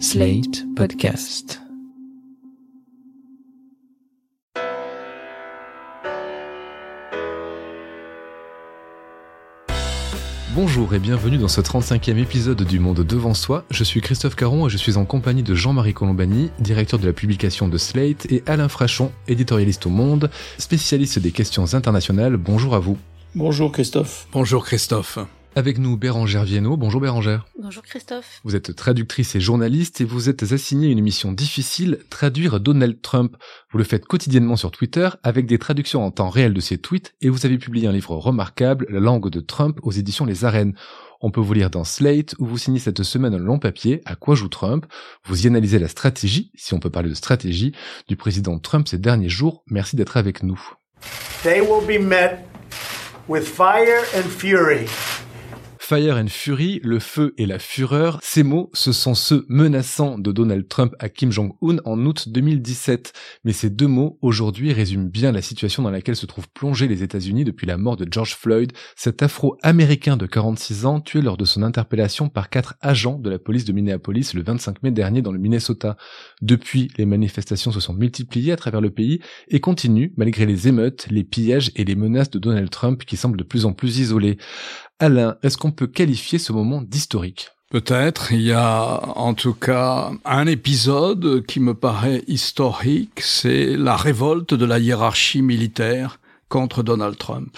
Slate Podcast. Bonjour et bienvenue dans ce 35e épisode du Monde Devant Soi. Je suis Christophe Caron et je suis en compagnie de Jean-Marie Colombani, directeur de la publication de Slate, et Alain Frachon, éditorialiste au Monde, spécialiste des questions internationales. Bonjour à vous. Bonjour Christophe. Bonjour Christophe. Avec nous Bérangère Viennot. Bonjour Bérangère. Bonjour Christophe. Vous êtes traductrice et journaliste et vous êtes assignée une mission difficile, traduire Donald Trump. Vous le faites quotidiennement sur Twitter avec des traductions en temps réel de ses tweets et vous avez publié un livre remarquable, La langue de Trump, aux éditions Les Arènes. On peut vous lire dans Slate où vous signez cette semaine un long papier À quoi joue Trump? Vous y analysez la stratégie, si on peut parler de stratégie, du président Trump ces derniers jours. Merci d'être avec nous. They will be met with fire and fury. Fire and Fury, le feu et la fureur, ces mots, ce sont ceux menaçants de Donald Trump à Kim Jong-un en août 2017. Mais ces deux mots, aujourd'hui, résument bien la situation dans laquelle se trouvent plongés les États-Unis depuis la mort de George Floyd, cet afro-américain de 46 ans tué lors de son interpellation par quatre agents de la police de Minneapolis le 25 mai dernier dans le Minnesota. Depuis, les manifestations se sont multipliées à travers le pays et continuent malgré les émeutes, les pillages et les menaces de Donald Trump qui semblent de plus en plus isolés. Alain, est-ce qu'on peut qualifier ce moment d'historique? Peut-être. Il y a en tout cas un épisode qui me paraît historique, c'est la révolte de la hiérarchie militaire contre Donald Trump.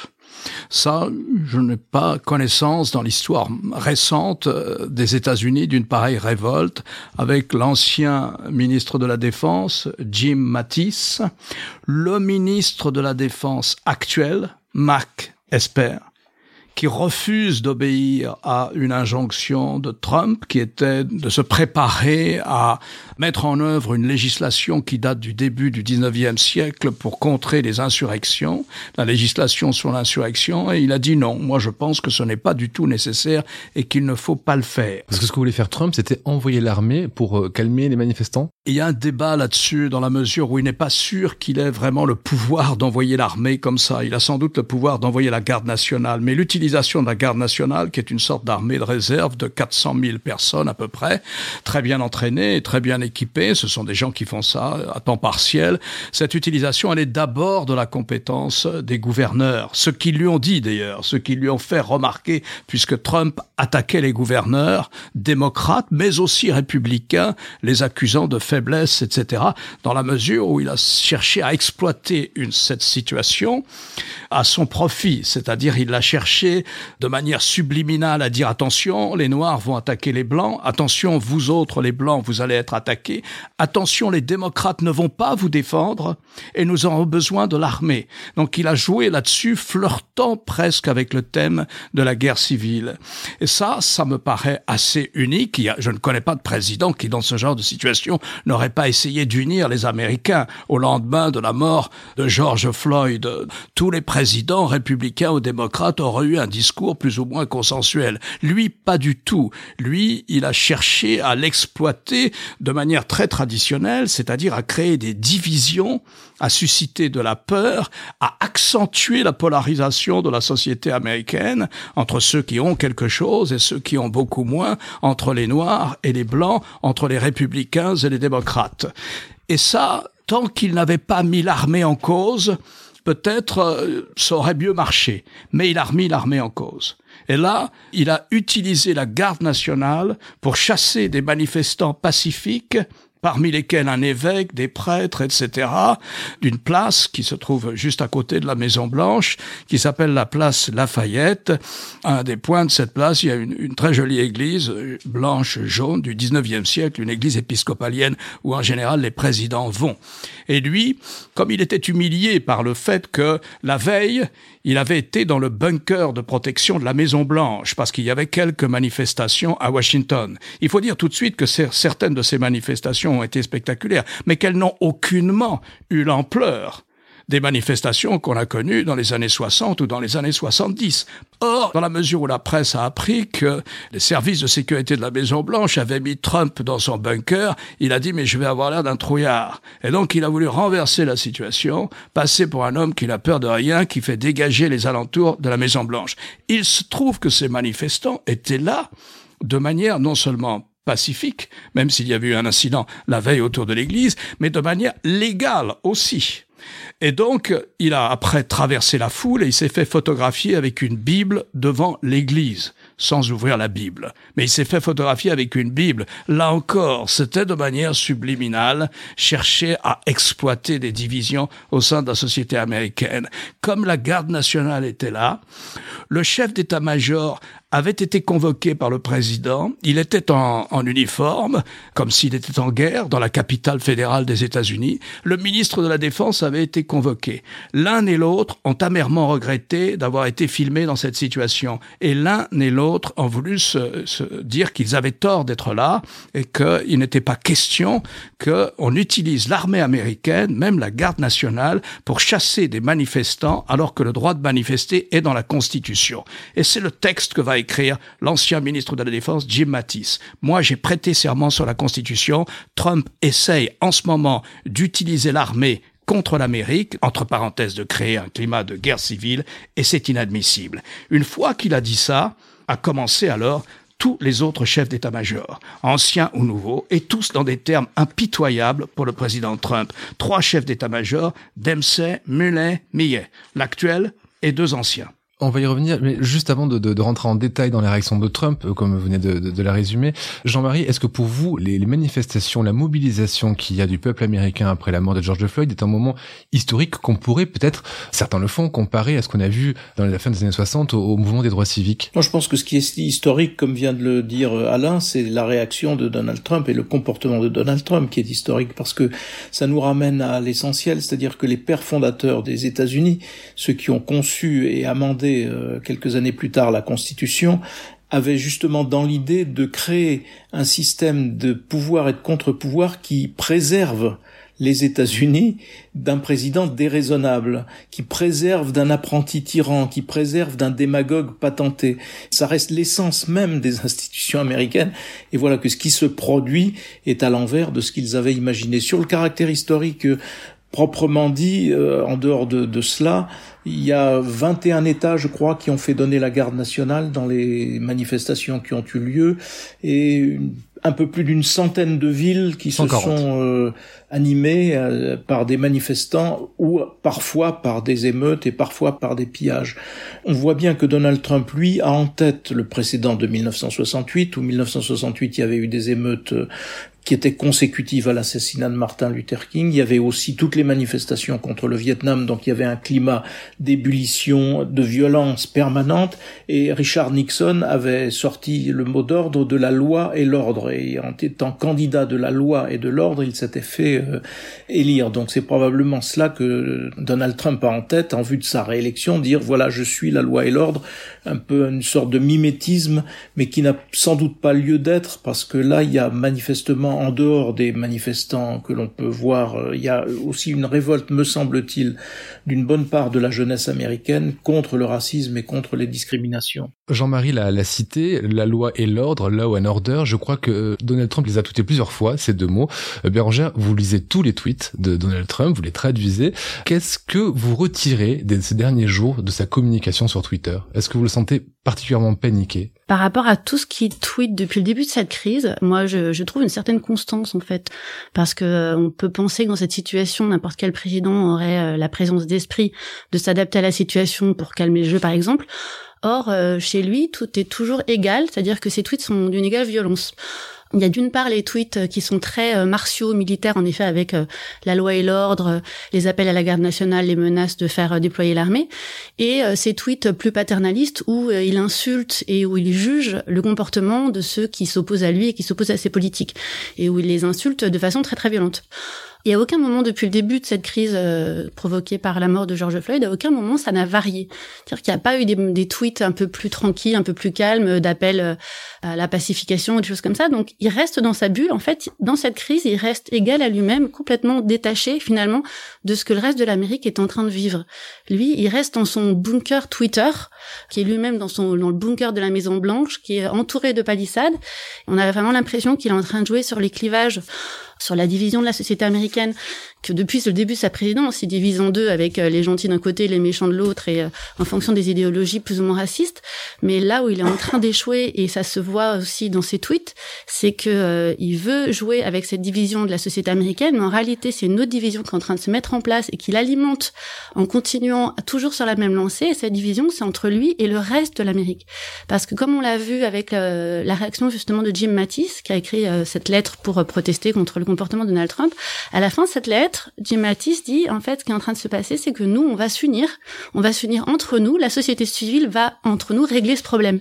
Ça, je n'ai pas connaissance dans l'histoire récente euh, des États-Unis d'une pareille révolte avec l'ancien ministre de la Défense, Jim Mattis, le ministre de la Défense actuel, Mark Esper, qui refuse d'obéir à une injonction de Trump qui était de se préparer à mettre en œuvre une législation qui date du début du 19e siècle pour contrer les insurrections, la législation sur l'insurrection, et il a dit non, moi je pense que ce n'est pas du tout nécessaire et qu'il ne faut pas le faire. Parce que ce que voulait faire Trump, c'était envoyer l'armée pour euh, calmer les manifestants Il y a un débat là-dessus dans la mesure où il n'est pas sûr qu'il ait vraiment le pouvoir d'envoyer l'armée comme ça. Il a sans doute le pouvoir d'envoyer la garde nationale, mais l'utilisation de la garde nationale, qui est une sorte d'armée de réserve de 400 000 personnes à peu près, très bien entraînées et très bien équipées. Ce sont des gens qui font ça à temps partiel. Cette utilisation, elle est d'abord de la compétence des gouverneurs. Ce qu'ils lui ont dit d'ailleurs, ce qu'ils lui ont fait remarquer, puisque Trump attaquait les gouverneurs démocrates, mais aussi républicains, les accusant de faiblesse, etc., dans la mesure où il a cherché à exploiter cette situation à son profit, c'est-à-dire il l'a cherché de manière subliminale à dire attention, les Noirs vont attaquer les Blancs, attention, vous autres, les Blancs, vous allez être attaqués, attention, les démocrates ne vont pas vous défendre et nous aurons besoin de l'armée. Donc il a joué là-dessus, flirtant presque avec le thème de la guerre civile. Et ça, ça me paraît assez unique. Je ne connais pas de président qui, dans ce genre de situation, n'aurait pas essayé d'unir les Américains au lendemain de la mort de George Floyd. Tous les présidents républicains ou démocrates auraient eu un discours plus ou moins consensuel. Lui, pas du tout. Lui, il a cherché à l'exploiter de manière très traditionnelle, c'est-à-dire à créer des divisions, à susciter de la peur, à accentuer la polarisation de la société américaine entre ceux qui ont quelque chose et ceux qui ont beaucoup moins, entre les Noirs et les Blancs, entre les républicains et les démocrates. Et ça, tant qu'il n'avait pas mis l'armée en cause, peut-être euh, ça aurait mieux marché. Mais il a remis l'armée en cause. Et là, il a utilisé la garde nationale pour chasser des manifestants pacifiques parmi lesquels un évêque, des prêtres, etc., d'une place qui se trouve juste à côté de la Maison Blanche, qui s'appelle la place Lafayette. un des points de cette place, il y a une, une très jolie église euh, blanche jaune du 19e siècle, une église épiscopalienne où en général les présidents vont. Et lui, comme il était humilié par le fait que la veille, il avait été dans le bunker de protection de la Maison Blanche parce qu'il y avait quelques manifestations à Washington. Il faut dire tout de suite que certaines de ces manifestations ont été spectaculaires, mais qu'elles n'ont aucunement eu l'ampleur des manifestations qu'on a connues dans les années 60 ou dans les années 70. Or, dans la mesure où la presse a appris que les services de sécurité de la Maison Blanche avaient mis Trump dans son bunker, il a dit mais je vais avoir l'air d'un trouillard. Et donc il a voulu renverser la situation, passer pour un homme qui n'a peur de rien, qui fait dégager les alentours de la Maison Blanche. Il se trouve que ces manifestants étaient là de manière non seulement pacifique, même s'il y avait eu un incident la veille autour de l'église, mais de manière légale aussi. Et donc, il a après traversé la foule et il s'est fait photographier avec une Bible devant l'église sans ouvrir la Bible. Mais il s'est fait photographier avec une Bible. Là encore, c'était de manière subliminale chercher à exploiter des divisions au sein de la société américaine. Comme la garde nationale était là, le chef d'état-major avait été convoqué par le président. Il était en, uniforme, comme s'il était en guerre, dans la capitale fédérale des États-Unis. Le ministre de la Défense avait été convoqué. L'un et l'autre ont amèrement regretté d'avoir été filmés dans cette situation. Et l'un et l'autre ont voulu se, se dire qu'ils avaient tort d'être là et qu'il n'était pas question qu'on utilise l'armée américaine, même la garde nationale, pour chasser des manifestants alors que le droit de manifester est dans la Constitution. Et c'est le texte que va écrire l'ancien ministre de la Défense, Jim Mattis. Moi, j'ai prêté serment sur la Constitution. Trump essaye en ce moment d'utiliser l'armée contre l'Amérique, entre parenthèses de créer un climat de guerre civile, et c'est inadmissible. Une fois qu'il a dit ça, a commencé alors tous les autres chefs d'état-major, anciens ou nouveaux, et tous dans des termes impitoyables pour le président Trump. Trois chefs d'état-major, Dempsey, Mullen, Millet. L'actuel et deux anciens. On va y revenir, mais juste avant de, de, de, rentrer en détail dans les réactions de Trump, euh, comme vous venez de, de la résumer, Jean-Marie, est-ce que pour vous, les, les manifestations, la mobilisation qu'il y a du peuple américain après la mort de George Floyd est un moment historique qu'on pourrait peut-être, certains le font, comparer à ce qu'on a vu dans la fin des années 60 au, au, mouvement des droits civiques? Moi, je pense que ce qui est historique, comme vient de le dire euh, Alain, c'est la réaction de Donald Trump et le comportement de Donald Trump qui est historique parce que ça nous ramène à l'essentiel, c'est-à-dire que les pères fondateurs des États-Unis, ceux qui ont conçu et amendé euh, quelques années plus tard la Constitution, avait justement dans l'idée de créer un système de pouvoir et de contre-pouvoir qui préserve les États-Unis d'un président déraisonnable, qui préserve d'un apprenti tyran, qui préserve d'un démagogue patenté. Ça reste l'essence même des institutions américaines. Et voilà que ce qui se produit est à l'envers de ce qu'ils avaient imaginé. Sur le caractère historique proprement dit, euh, en dehors de, de, cela, il y a 21 États, je crois, qui ont fait donner la garde nationale dans les manifestations qui ont eu lieu, et un peu plus d'une centaine de villes qui 140. se sont euh, animées euh, par des manifestants ou parfois par des émeutes et parfois par des pillages. On voit bien que Donald Trump, lui, a en tête le précédent de 1968, où 1968 il y avait eu des émeutes qui était consécutive à l'assassinat de Martin Luther King. Il y avait aussi toutes les manifestations contre le Vietnam, donc il y avait un climat d'ébullition, de violence permanente, et Richard Nixon avait sorti le mot d'ordre de la loi et l'ordre, et en étant candidat de la loi et de l'ordre, il s'était fait euh, élire. Donc c'est probablement cela que Donald Trump a en tête en vue de sa réélection, dire voilà je suis la loi et l'ordre, un peu une sorte de mimétisme, mais qui n'a sans doute pas lieu d'être, parce que là il y a manifestement en dehors des manifestants que l'on peut voir, euh, il y a aussi une révolte, me semble-t-il, d'une bonne part de la jeunesse américaine contre le racisme et contre les discriminations. Jean-Marie l'a cité, la loi et l'ordre, law and order, je crois que Donald Trump les a toutés plusieurs fois, ces deux mots. Euh, Bérangère, vous lisez tous les tweets de Donald Trump, vous les traduisez. Qu'est-ce que vous retirez de ces derniers jours de sa communication sur Twitter? Est-ce que vous le sentez particulièrement paniqué Par rapport à tout ce qu'il tweet depuis le début de cette crise, moi je, je trouve une certaine constance en fait, parce que euh, on peut penser que dans cette situation, n'importe quel président aurait euh, la présence d'esprit de s'adapter à la situation pour calmer le jeu par exemple. Or, euh, chez lui, tout est toujours égal, c'est-à-dire que ses tweets sont d'une égale violence. Il y a d'une part les tweets qui sont très euh, martiaux, militaires, en effet, avec euh, la loi et l'ordre, les appels à la garde nationale, les menaces de faire déployer l'armée, et ces tweets plus paternalistes où il insulte et où il juge le comportement de ceux qui s'opposent à lui et qui s'opposent à ses politiques, et où il les insulte de façon très très violente. Et à aucun moment depuis le début de cette crise euh, provoquée par la mort de George Floyd, à aucun moment ça n'a varié. C'est-à-dire qu'il n'y a pas eu des, tweets un peu plus tranquilles, un peu plus calmes, d'appels euh, à la pacification, des choses comme ça. Donc il reste dans sa bulle. En fait, dans cette crise, il reste égal à lui-même, complètement détaché finalement de ce que le reste de l'Amérique est en train de vivre. Lui, il reste dans son bunker Twitter, qui est lui-même dans son dans le bunker de la Maison Blanche, qui est entouré de palissades. On a vraiment l'impression qu'il est en train de jouer sur les clivages sur la division de la société américaine, que depuis le début de sa présidence, il divise en deux avec les gentils d'un côté, les méchants de l'autre, et en fonction des idéologies plus ou moins racistes. Mais là où il est en train d'échouer, et ça se voit aussi dans ses tweets, c'est que il veut jouer avec cette division de la société américaine, mais en réalité, c'est une autre division qui est en train de se mettre en place et qu'il alimente en continuant toujours sur la même lancée. Et cette division, c'est entre lui et le reste de l'Amérique. Parce que comme on l'a vu avec euh, la réaction justement de Jim Mattis, qui a écrit euh, cette lettre pour euh, protester contre le comportement de Donald Trump, à la fin cette lettre, Jim Mattis dit en fait ce qui est en train de se passer, c'est que nous, on va s'unir, on va s'unir entre nous, la société civile va entre nous régler ce problème.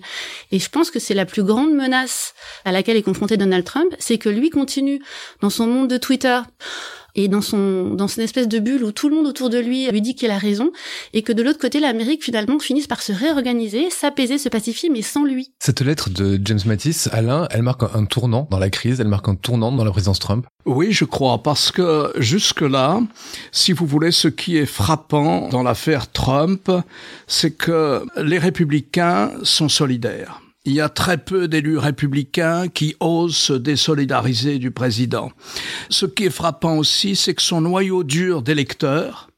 Et je pense que c'est la plus grande menace à laquelle est confronté Donald Trump, c'est que lui continue dans son monde de Twitter et dans son dans cette espèce de bulle où tout le monde autour de lui lui dit qu'il a raison et que de l'autre côté l'Amérique finalement finisse par se réorganiser, s'apaiser, se pacifier mais sans lui. Cette lettre de James Mattis, Alain, elle marque un tournant dans la crise, elle marque un tournant dans la présidence Trump. Oui, je crois, parce que jusque-là, si vous voulez, ce qui est frappant dans l'affaire Trump, c'est que les républicains sont solidaires il y a très peu d'élus républicains qui osent se désolidariser du président. Ce qui est frappant aussi, c'est que son noyau dur d'électeurs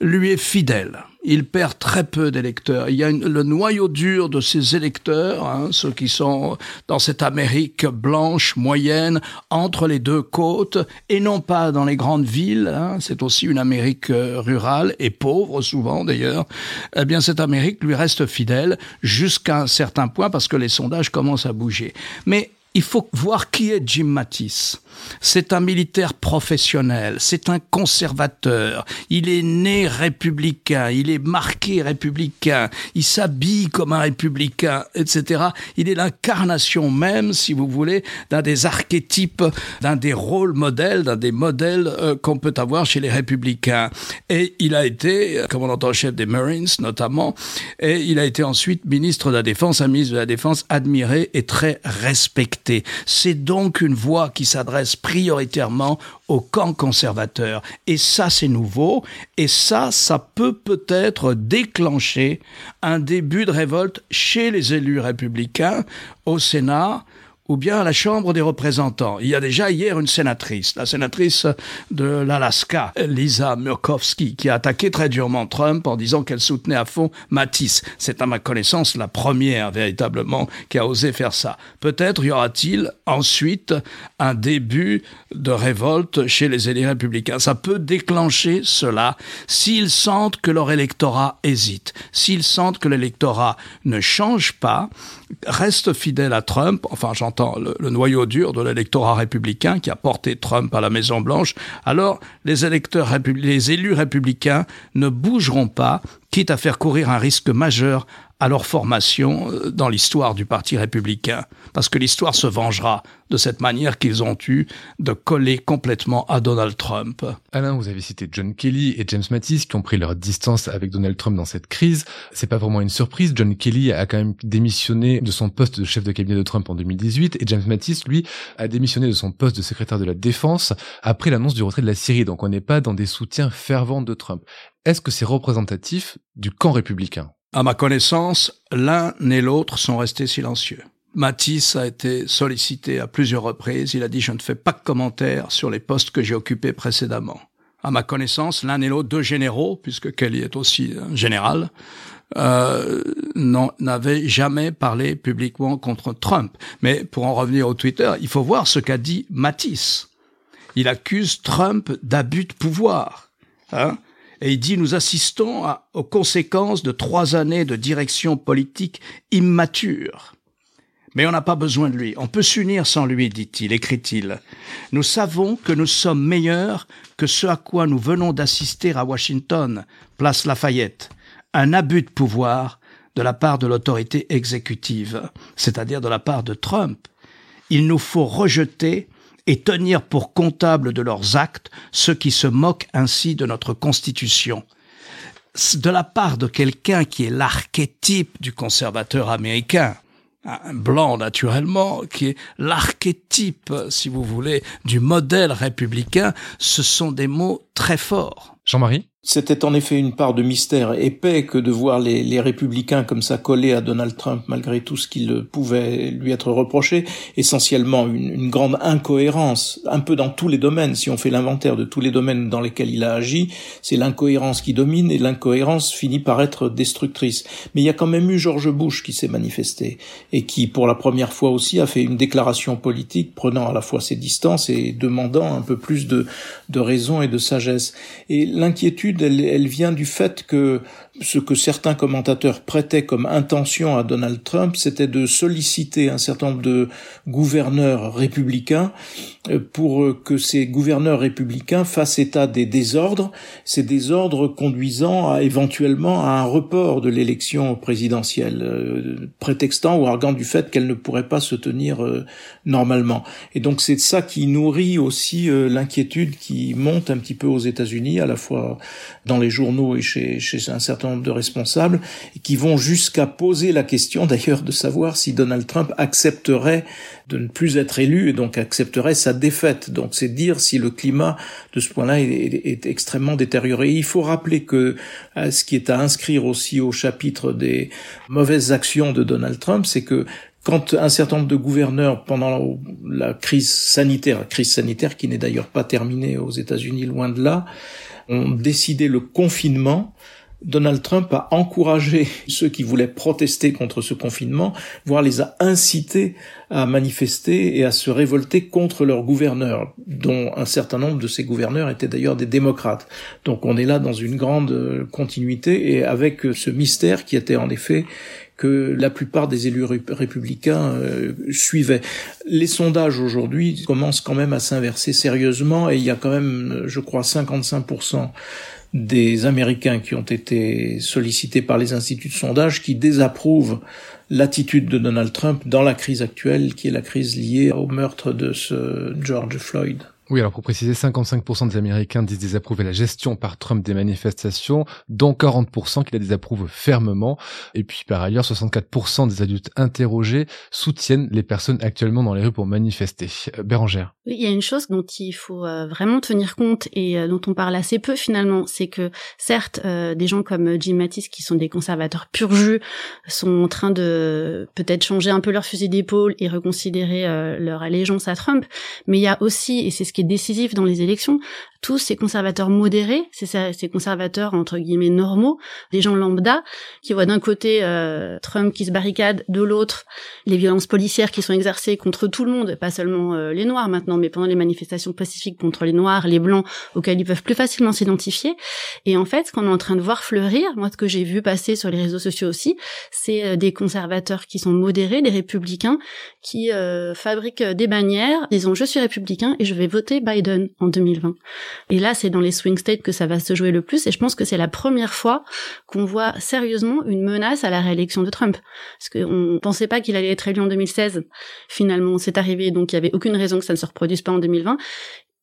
lui est fidèle il perd très peu d'électeurs. Il y a le noyau dur de ses électeurs, hein, ceux qui sont dans cette Amérique blanche moyenne entre les deux côtes et non pas dans les grandes villes. Hein, c'est aussi une Amérique euh, rurale et pauvre souvent d'ailleurs. Eh bien, cette Amérique lui reste fidèle jusqu'à un certain point parce que les sondages commencent à bouger. Mais il faut voir qui est Jim Mattis. C'est un militaire professionnel, c'est un conservateur, il est né républicain, il est marqué républicain, il s'habille comme un républicain, etc. Il est l'incarnation même, si vous voulez, d'un des archétypes, d'un des rôles modèles, d'un des modèles euh, qu'on peut avoir chez les républicains. Et il a été commandant-chef des Marines notamment, et il a été ensuite ministre de la Défense, un ministre de la Défense admiré et très respecté. C'est donc une voix qui s'adresse prioritairement au camp conservateur. Et ça, c'est nouveau. Et ça, ça peut peut-être déclencher un début de révolte chez les élus républicains au Sénat ou bien à la Chambre des représentants. Il y a déjà hier une sénatrice, la sénatrice de l'Alaska, Lisa Murkowski, qui a attaqué très durement Trump en disant qu'elle soutenait à fond Matisse. C'est à ma connaissance la première véritablement qui a osé faire ça. Peut-être y aura-t-il ensuite un début de révolte chez les élus républicains. Ça peut déclencher cela s'ils sentent que leur électorat hésite, s'ils sentent que l'électorat ne change pas, reste fidèle à Trump, enfin j'entends le, noyau dur de l'électorat républicain qui a porté Trump à la Maison Blanche, alors les électeurs les élus républicains ne bougeront pas, quitte à faire courir un risque majeur à leur formation euh, dans l'histoire du Parti républicain, parce que l'histoire se vengera de cette manière qu'ils ont eu de coller complètement à Donald Trump. Alain, vous avez cité John Kelly et James Mattis qui ont pris leur distance avec Donald Trump dans cette crise. C'est pas vraiment une surprise. John Kelly a quand même démissionné de son poste de chef de cabinet de Trump en 2018 et James Mattis, lui, a démissionné de son poste de secrétaire de la défense après l'annonce du retrait de la Syrie. Donc on n'est pas dans des soutiens fervents de Trump. Est-ce que c'est représentatif du camp républicain? À ma connaissance, l'un et l'autre sont restés silencieux. Matisse a été sollicité à plusieurs reprises. Il a dit je ne fais pas de commentaires sur les postes que j'ai occupés précédemment. À ma connaissance, l'un et l'autre, deux généraux, puisque Kelly est aussi un général, euh, n'avaient jamais parlé publiquement contre Trump. Mais pour en revenir au Twitter, il faut voir ce qu'a dit Matisse. Il accuse Trump d'abus de pouvoir. Hein et il dit nous assistons aux conséquences de trois années de direction politique immature. Mais on n'a pas besoin de lui. On peut s'unir sans lui, dit-il, écrit-il. Nous savons que nous sommes meilleurs que ce à quoi nous venons d'assister à Washington, place Lafayette. Un abus de pouvoir de la part de l'autorité exécutive, c'est-à-dire de la part de Trump. Il nous faut rejeter et tenir pour comptables de leurs actes ceux qui se moquent ainsi de notre Constitution. De la part de quelqu'un qui est l'archétype du conservateur américain, un blanc naturellement, qui est l'archétype, si vous voulez, du modèle républicain, ce sont des mots très forts. Jean-Marie? C'était en effet une part de mystère épais que de voir les, les, républicains comme ça coller à Donald Trump malgré tout ce qui pouvait lui être reproché, essentiellement une, une, grande incohérence, un peu dans tous les domaines, si on fait l'inventaire de tous les domaines dans lesquels il a agi, c'est l'incohérence qui domine et l'incohérence finit par être destructrice. Mais il y a quand même eu George Bush qui s'est manifesté et qui pour la première fois aussi a fait une déclaration politique prenant à la fois ses distances et demandant un peu plus de, de raison et de sagesse. L'inquiétude elle, vient du fait que ce que certains commentateurs prêtaient comme intention à Donald Trump, c'était de solliciter un certain nombre de gouverneurs républicains euh, pour que ces gouverneurs républicains fassent état des désordres, ces désordres conduisant à éventuellement à un report de l'élection présidentielle, euh, prétextant ou arguant du fait qu'elle ne pourrait pas se tenir euh, normalement. Et donc c'est ça qui nourrit aussi l'inquiétude qui monte un petit peu aux États-Unis, à la fois dans les journaux et chez, chez un certain de responsables, qui vont jusqu'à poser la question d'ailleurs de savoir si Donald Trump accepterait de ne plus être élu et donc accepterait sa défaite. Donc c'est dire si le climat de ce point-là est, extrêmement détérioré. il faut rappeler que euh, ce qui est à inscrire aussi au chapitre des mauvaises actions de Donald Trump, c'est que quand un certain nombre de gouverneurs, pendant la crise sanitaire, crise sanitaire qui n'est d'ailleurs pas terminée aux États-Unis, loin de là, ont décidé le confinement, Donald Trump a encouragé ceux qui voulaient protester contre ce confinement, voire les a incités à manifester et à se révolter contre leurs gouverneurs, dont un certain nombre de ces gouverneurs étaient d'ailleurs des démocrates. Donc on est là dans une grande continuité et avec ce mystère qui était en effet que la plupart des élus républicains euh, suivaient. Les sondages aujourd'hui commencent quand même à s'inverser sérieusement et il y a quand même, je crois, 55% des Américains qui ont été sollicités par les instituts de sondage qui désapprouvent l'attitude de Donald Trump dans la crise actuelle qui est la crise liée au meurtre de ce George Floyd. Oui, alors pour préciser, 55% des Américains disent désapprouver la gestion par Trump des manifestations, dont 40% qui la désapprouvent fermement. Et puis par ailleurs, 64% des adultes interrogés soutiennent les personnes actuellement dans les rues pour manifester. Euh, Bérangère. Oui, il y a une chose dont il faut euh, vraiment tenir compte et euh, dont on parle assez peu finalement, c'est que certes, des gens comme Jim Mattis, qui sont des conservateurs pur jus, sont en train de peut-être changer un peu leur fusil d'épaule et reconsidérer leur allégeance à Trump, mais il y a aussi, et c'est ce qui est décisif dans les élections, tous ces conservateurs modérés, ces conservateurs entre guillemets normaux, des gens lambda, qui voient d'un côté euh, Trump qui se barricade, de l'autre les violences policières qui sont exercées contre tout le monde, pas seulement euh, les Noirs maintenant, mais pendant les manifestations pacifiques contre les Noirs, les Blancs, auxquels ils peuvent plus facilement s'identifier. Et en fait, ce qu'on est en train de voir fleurir, moi ce que j'ai vu passer sur les réseaux sociaux aussi, c'est euh, des conservateurs qui sont modérés, des républicains qui fabriquent des bannières, disons je suis républicain et je vais voter Biden en 2020. Et là, c'est dans les swing states que ça va se jouer le plus. Et je pense que c'est la première fois qu'on voit sérieusement une menace à la réélection de Trump. Parce qu'on pensait pas qu'il allait être élu en 2016. Finalement, c'est arrivé. Donc, il y avait aucune raison que ça ne se reproduise pas en 2020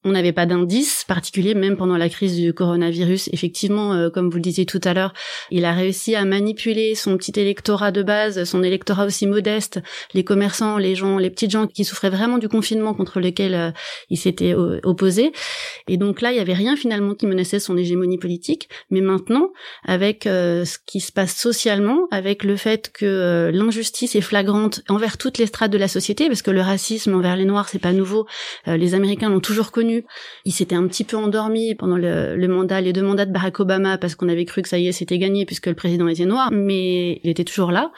on n'avait pas d'indice particulier, même pendant la crise du coronavirus. Effectivement, euh, comme vous le disiez tout à l'heure, il a réussi à manipuler son petit électorat de base, son électorat aussi modeste, les commerçants, les gens, les petites gens qui souffraient vraiment du confinement contre lequel euh, il s'était opposé. Et donc là, il y avait rien finalement qui menaçait son hégémonie politique. Mais maintenant, avec euh, ce qui se passe socialement, avec le fait que l'injustice est flagrante envers toutes les strates de la société, parce que le racisme envers les Noirs, c'est pas nouveau. les Américains l'ont toujours connu il s'était un petit peu endormi pendant le, mandat, les deux mandats de Barack Obama, parce qu'on avait cru que ça y est, c'était gagné puisque le président était noir, mais il était toujours là.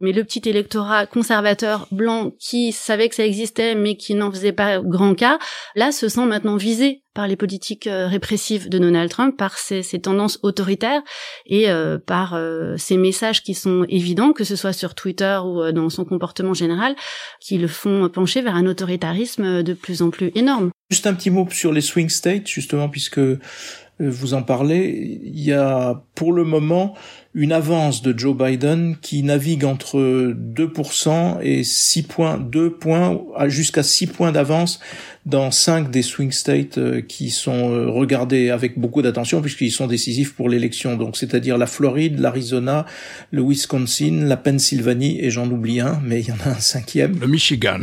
Mais le petit électorat conservateur blanc qui savait que ça existait, mais qui n'en faisait pas grand cas, là se sent maintenant visé par les politiques euh, répressives de Donald Trump, par ses, tendances autoritaires et euh, par euh, ses messages qui sont évidents, que ce soit sur Twitter ou dans son comportement général, qui le font pencher vers un autoritarisme de plus en plus énorme. Juste un petit mot sur les swing states, justement, puisque vous en parlez. Il y a pour le moment une avance de Joe Biden qui navigue entre 2% et 6 points, 2 points, jusqu'à 6 points d'avance dans 5 des swing states euh, qui sont euh, regardés avec beaucoup d'attention puisqu'ils sont décisifs pour l'élection. Donc, c'est-à-dire la Floride, l'Arizona, le Wisconsin, la Pennsylvanie et j'en oublie un, mais il y en a un cinquième. Le Michigan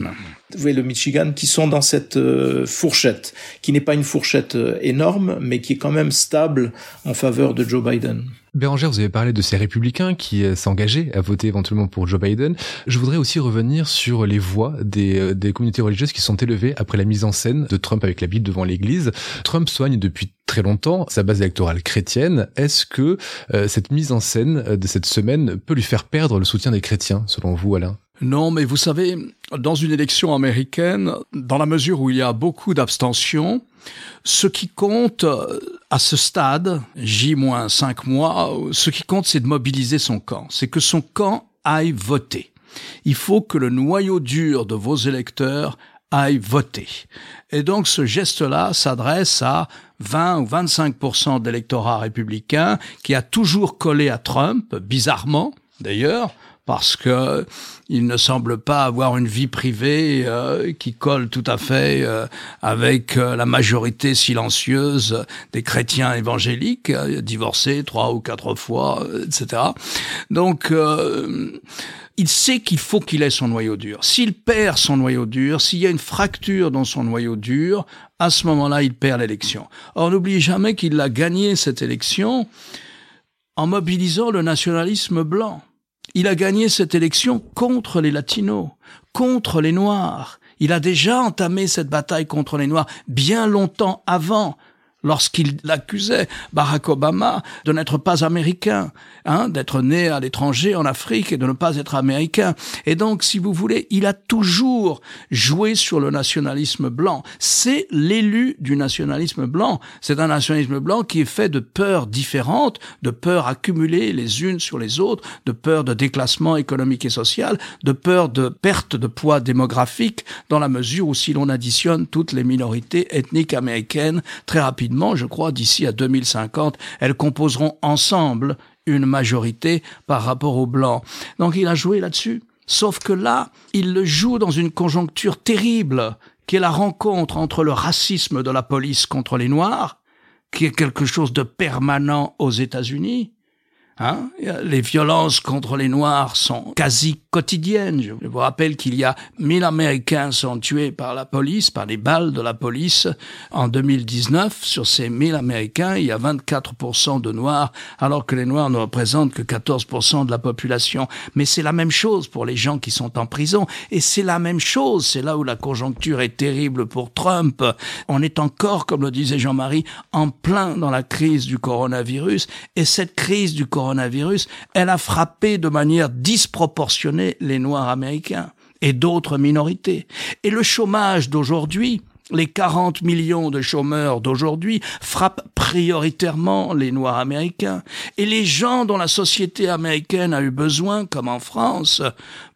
voyez, le Michigan, qui sont dans cette euh, fourchette, qui n'est pas une fourchette énorme, mais qui est quand même même stable en faveur de Joe Biden. Bérangère, vous avez parlé de ces républicains qui euh, s'engageaient à voter éventuellement pour Joe Biden. Je voudrais aussi revenir sur les voix des, euh, des communautés religieuses qui sont élevées après la mise en scène de Trump avec la Bible devant l'église. Trump soigne depuis très longtemps sa base électorale chrétienne. Est-ce que euh, cette mise en scène de cette semaine peut lui faire perdre le soutien des chrétiens, selon vous, Alain? Non, mais vous savez, dans une élection américaine, dans la mesure où il y a beaucoup d'abstention, ce qui compte euh, à ce stade, J-5 mois, ce qui compte c'est de mobiliser son camp. C'est que son camp aille voter. Il faut que le noyau dur de vos électeurs aille voter. Et donc ce geste-là s'adresse à 20 ou 25% d'électorat républicain qui a toujours collé à Trump, bizarrement d'ailleurs, parce que il ne semble pas avoir une vie privée euh, qui colle tout à fait euh, avec euh, la majorité silencieuse des chrétiens évangéliques, divorcés trois ou quatre fois, etc. Donc, il sait qu'il faut qu'il ait son noyau dur. S'il perd son noyau dur, s'il y a une fracture dans son noyau dur, à ce moment-là, il perd l'élection. Or, n'oubliez jamais qu'il a gagné cette élection en mobilisant le nationalisme blanc. Il a gagné cette élection contre les latinos, contre les noirs. Il a déjà entamé cette bataille contre les noirs bien longtemps avant lorsqu'il accusait Barack Obama de n'être pas américain, hein, d'être né à l'étranger en Afrique et de ne pas être américain. Et donc, si vous voulez, il a toujours joué sur le nationalisme blanc. C'est l'élu du nationalisme blanc. C'est un nationalisme blanc qui est fait de peurs différentes, de peurs accumulées les unes sur les autres, de peurs de déclassement économique et social, de peur de perte de poids démographique, dans la mesure où si l'on additionne toutes les minorités ethniques américaines, très rapidement, je crois, d'ici à 2050, elles composeront ensemble une majorité par rapport aux Blancs. Donc il a joué là-dessus. Sauf que là, il le joue dans une conjoncture terrible, qui est la rencontre entre le racisme de la police contre les Noirs, qui est quelque chose de permanent aux États-Unis, Hein? Les violences contre les Noirs sont quasi quotidiennes. Je vous rappelle qu'il y a 1000 Américains sont tués par la police, par les balles de la police. En 2019, sur ces 1000 Américains, il y a 24% de Noirs, alors que les Noirs ne représentent que 14% de la population. Mais c'est la même chose pour les gens qui sont en prison. Et c'est la même chose, c'est là où la conjoncture est terrible pour Trump. On est encore, comme le disait Jean-Marie, en plein dans la crise du coronavirus. Et cette crise du coronavirus coronavirus, elle a frappé de manière disproportionnée les Noirs américains et d'autres minorités. Et le chômage d'aujourd'hui, les 40 millions de chômeurs d'aujourd'hui frappent prioritairement les Noirs américains. Et les gens dont la société américaine a eu besoin, comme en France,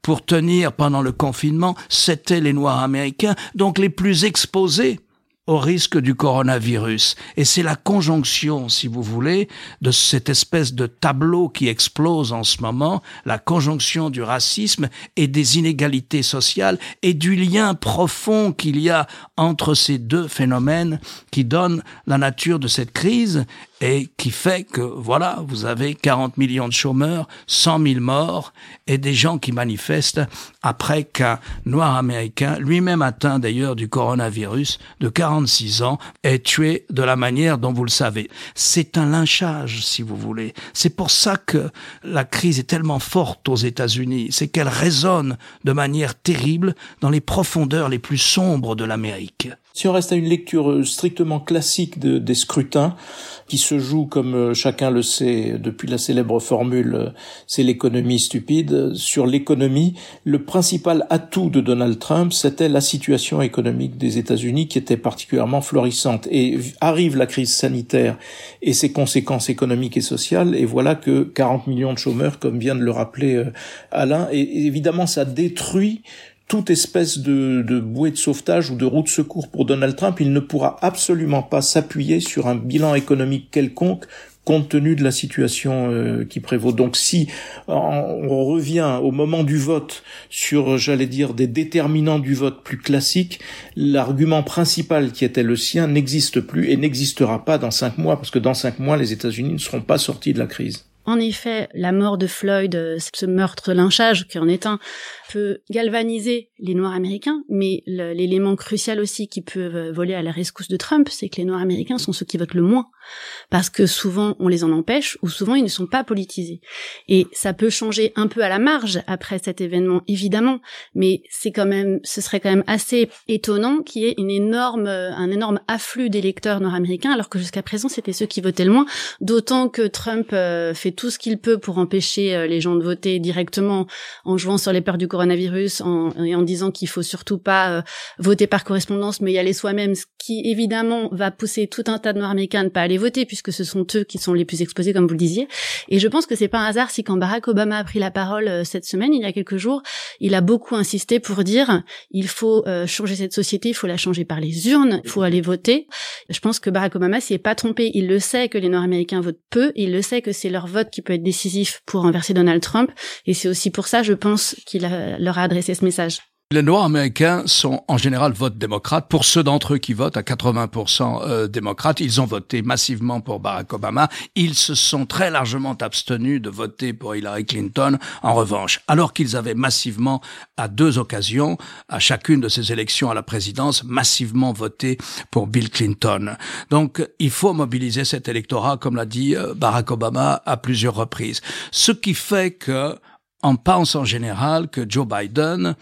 pour tenir pendant le confinement, c'étaient les Noirs américains, donc les plus exposés au risque du coronavirus. Et c'est la conjonction, si vous voulez, de cette espèce de tableau qui explose en ce moment, la conjonction du racisme et des inégalités sociales et du lien profond qu'il y a entre ces deux phénomènes qui donne la nature de cette crise et qui fait que, voilà, vous avez 40 millions de chômeurs, 100 000 morts et des gens qui manifestent après qu'un noir américain, lui-même atteint d'ailleurs du coronavirus, de 46 ans, est tué de la manière dont vous le savez. C'est un lynchage, si vous voulez. C'est pour ça que la crise est tellement forte aux États-Unis. C'est qu'elle résonne de manière terrible dans les profondeurs les plus sombres de l'Amérique. Si on reste à une lecture euh, strictement classique de, des scrutins, qui se joue, comme euh, chacun le sait, depuis la célèbre formule euh, c'est l'économie stupide, sur l'économie, le principal atout de Donald Trump, c'était la situation économique des États-Unis qui était particulièrement florissante. Et arrive la crise sanitaire et ses conséquences économiques et sociales, et voilà que 40 millions de chômeurs, comme vient de le rappeler Alain, et évidemment ça détruit toute espèce de, bouée de sauvetage ou de roue de secours pour Donald Trump, il ne pourra absolument pas s'appuyer sur un bilan économique quelconque compte tenu de la situation euh, qui prévaut. Donc si on revient au moment du vote sur, j'allais dire, des déterminants du vote plus classiques, l'argument principal qui était le sien n'existe plus et n'existera pas dans cinq mois, parce que dans cinq mois, les États-Unis ne seront pas sortis de la crise. En effet, la mort de Floyd, euh, ce meurtre lynchage qui en est un, peut galvaniser les Noirs américains, mais l'élément crucial aussi qui peut euh, voler à la rescousse de Trump, c'est que les Noirs américains sont ceux qui votent le moins, parce que souvent on les en empêche, ou souvent ils ne sont pas politisés. Et ça peut changer un peu à la marge après cet événement, évidemment, mais c'est quand même, ce serait quand même assez étonnant qu'il y ait une énorme, un énorme afflux d'électeurs nord-américains, alors que jusqu'à présent c'était ceux qui votaient le moins, d'autant que Trump euh, fait tout ce qu'il peut pour empêcher euh, les gens de voter directement en jouant sur les peurs du coronavirus en, et en disant qu'il faut surtout pas euh, voter par correspondance mais y aller soi-même, ce qui évidemment va pousser tout un tas de Nord-Américains à ne pas aller voter puisque ce sont eux qui sont les plus exposés comme vous le disiez. Et je pense que c'est pas un hasard si quand Barack Obama a pris la parole euh, cette semaine, il y a quelques jours, il a beaucoup insisté pour dire il faut changer cette société, il faut la changer par les urnes, il faut aller voter. Je pense que Barack Obama s'y est pas trompé, il le sait que les Nord-Américains votent peu, il le sait que c'est leur vote qui peut être décisif pour renverser Donald Trump. Et c'est aussi pour ça, je pense, qu'il leur a adressé ce message. Les Noirs américains sont en général vote démocrate. Pour ceux d'entre eux qui votent à 80% euh, démocrates, ils ont voté massivement pour Barack Obama. Ils se sont très largement abstenus de voter pour Hillary Clinton. En revanche, alors qu'ils avaient massivement, à deux occasions, à chacune de ces élections à la présidence, massivement voté pour Bill Clinton. Donc, il faut mobiliser cet électorat, comme l'a dit euh, Barack Obama à plusieurs reprises. Ce qui fait que, on pense en général que Joe Biden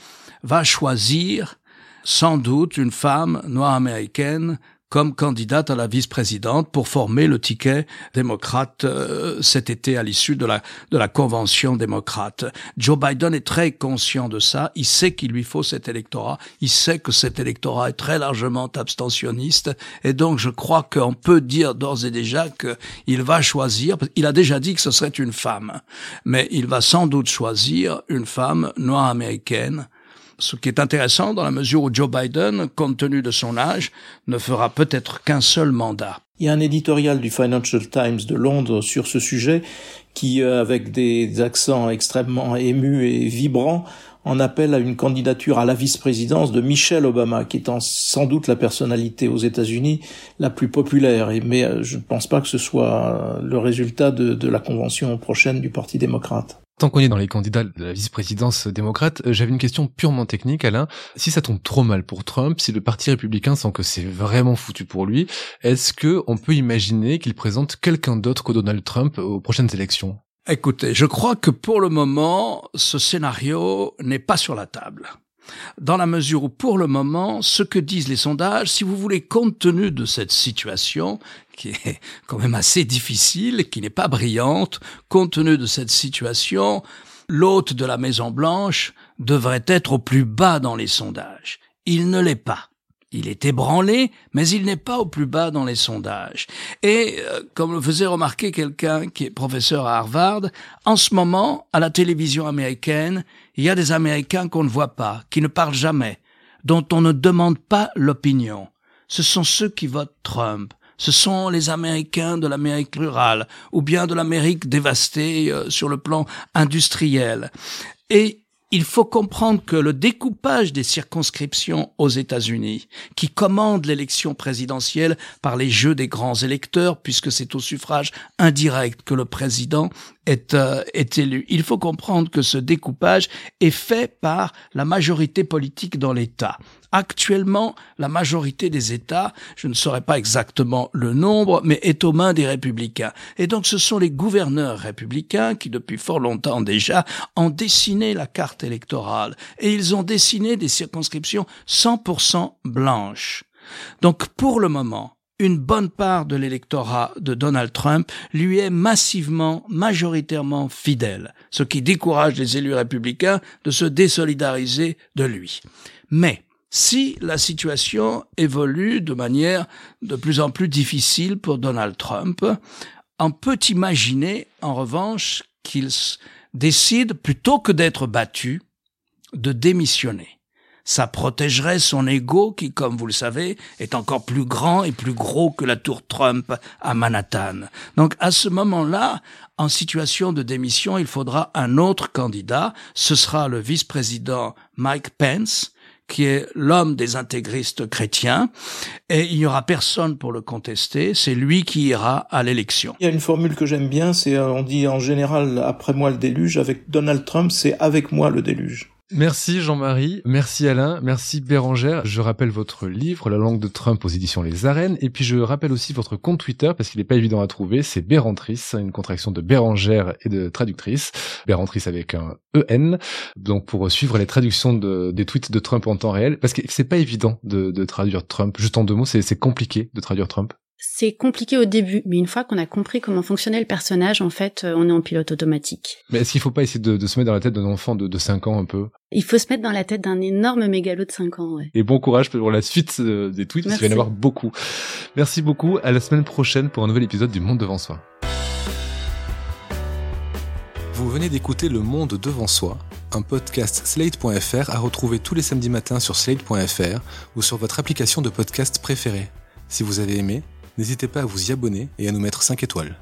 va choisir sans doute une femme noire américaine comme candidate à la vice-présidente pour former le ticket démocrate euh, cet été à l'issue de la de la convention démocrate. Joe Biden est très conscient de ça, il sait qu'il lui faut cet électorat, il sait que cet électorat est très largement abstentionniste. Et donc je crois qu'on peut dire d'ores et déjà qu'il va choisir il a déjà dit que ce serait une femme, mais il va sans doute choisir une femme noire américaine ce qui est intéressant dans la mesure où Joe Biden, compte tenu de son âge, ne fera peut-être qu'un seul mandat. Il y a un éditorial du Financial Times de Londres sur ce sujet qui, euh, avec des accents extrêmement émus et vibrants, en appelle à une candidature à la vice-présidence de Michelle Obama, qui est sans doute la personnalité aux États-Unis la plus populaire. Mais euh, je ne pense pas que ce soit le résultat de la convention prochaine du Parti démocrate. Tant qu'on est dans les candidats de la vice-présidence démocrate, euh, j'avais une question purement technique, Alain. Si ça tombe trop mal pour Trump, si le Parti républicain sent que c'est vraiment foutu pour lui, est-ce que on peut imaginer qu'il présente quelqu'un d'autre que Donald Trump aux prochaines élections? Écoutez, je crois que pour le moment, ce scénario n'est pas sur la table dans la mesure où pour le moment, ce que disent les sondages, si vous voulez, compte tenu de cette situation, qui est quand même assez difficile, qui n'est pas brillante, compte tenu de cette situation, l'hôte de la Maison Blanche devrait être au plus bas dans les sondages. Il ne l'est pas. Il est ébranlé, mais il n'est pas au plus bas dans les sondages. Et euh, comme le faisait remarquer quelqu'un qui est professeur à Harvard, en ce moment, à la télévision américaine, il y a des Américains qu'on ne voit pas, qui ne parlent jamais, dont on ne demande pas l'opinion. Ce sont ceux qui votent Trump. Ce sont les Américains de l'Amérique rurale ou bien de l'Amérique dévastée euh, sur le plan industriel. Et il faut comprendre que le découpage des circonscriptions aux États-Unis, qui commande l'élection présidentielle par les jeux des grands électeurs, puisque c'est au suffrage indirect que le président est, euh, est élu. Il faut comprendre que ce découpage est fait par la majorité politique dans l'État. Actuellement, la majorité des États, je ne saurais pas exactement le nombre, mais est aux mains des républicains. Et donc ce sont les gouverneurs républicains qui, depuis fort longtemps déjà, ont dessiné la carte électorale. Et ils ont dessiné des circonscriptions 100% blanches. Donc pour le moment, une bonne part de l'électorat de Donald Trump lui est massivement, majoritairement fidèle, ce qui décourage les élus républicains de se désolidariser de lui. Mais si la situation évolue de manière de plus en plus difficile pour Donald Trump, on peut imaginer en revanche qu'il décide, plutôt que d'être battu, de démissionner. Ça protégerait son ego qui, comme vous le savez, est encore plus grand et plus gros que la tour Trump à Manhattan. Donc à ce moment-là, en situation de démission, il faudra un autre candidat. Ce sera le vice-président Mike Pence, qui est l'homme des intégristes chrétiens, et il n'y aura personne pour le contester, c'est lui qui ira à l'élection. Il y a une formule que j'aime bien, c'est euh, on dit en général après moi le déluge, avec Donald Trump c'est avec moi le déluge. Merci Jean-Marie, merci Alain, merci Bérangère. Je rappelle votre livre, La langue de Trump aux éditions Les Arènes, et puis je rappelle aussi votre compte Twitter parce qu'il n'est pas évident à trouver, c'est Bérantrice, une contraction de Bérangère et de traductrice, Bérantrice avec un EN, donc pour suivre les traductions de, des tweets de Trump en temps réel, parce que c'est pas évident de, de traduire Trump. Juste en deux mots, c'est compliqué de traduire Trump c'est compliqué au début, mais une fois qu'on a compris comment fonctionnait le personnage, en fait, euh, on est en pilote automatique. Mais est-ce qu'il faut pas essayer de, se mettre dans la tête d'un enfant de, de 5 ans un peu? Il faut se mettre dans la tête d'un énorme mégalo de 5 ans, ouais. Et bon courage pour la suite euh, des tweets, parce qu'il va y en avoir beaucoup. Merci beaucoup, à la semaine prochaine pour un nouvel épisode du Monde Devant Soi. Vous venez d'écouter Le Monde Devant Soi, un podcast slate.fr à retrouver tous les samedis matins sur slate.fr ou sur votre application de podcast préférée. Si vous avez aimé, n'hésitez pas à vous y abonner et à nous mettre 5 étoiles.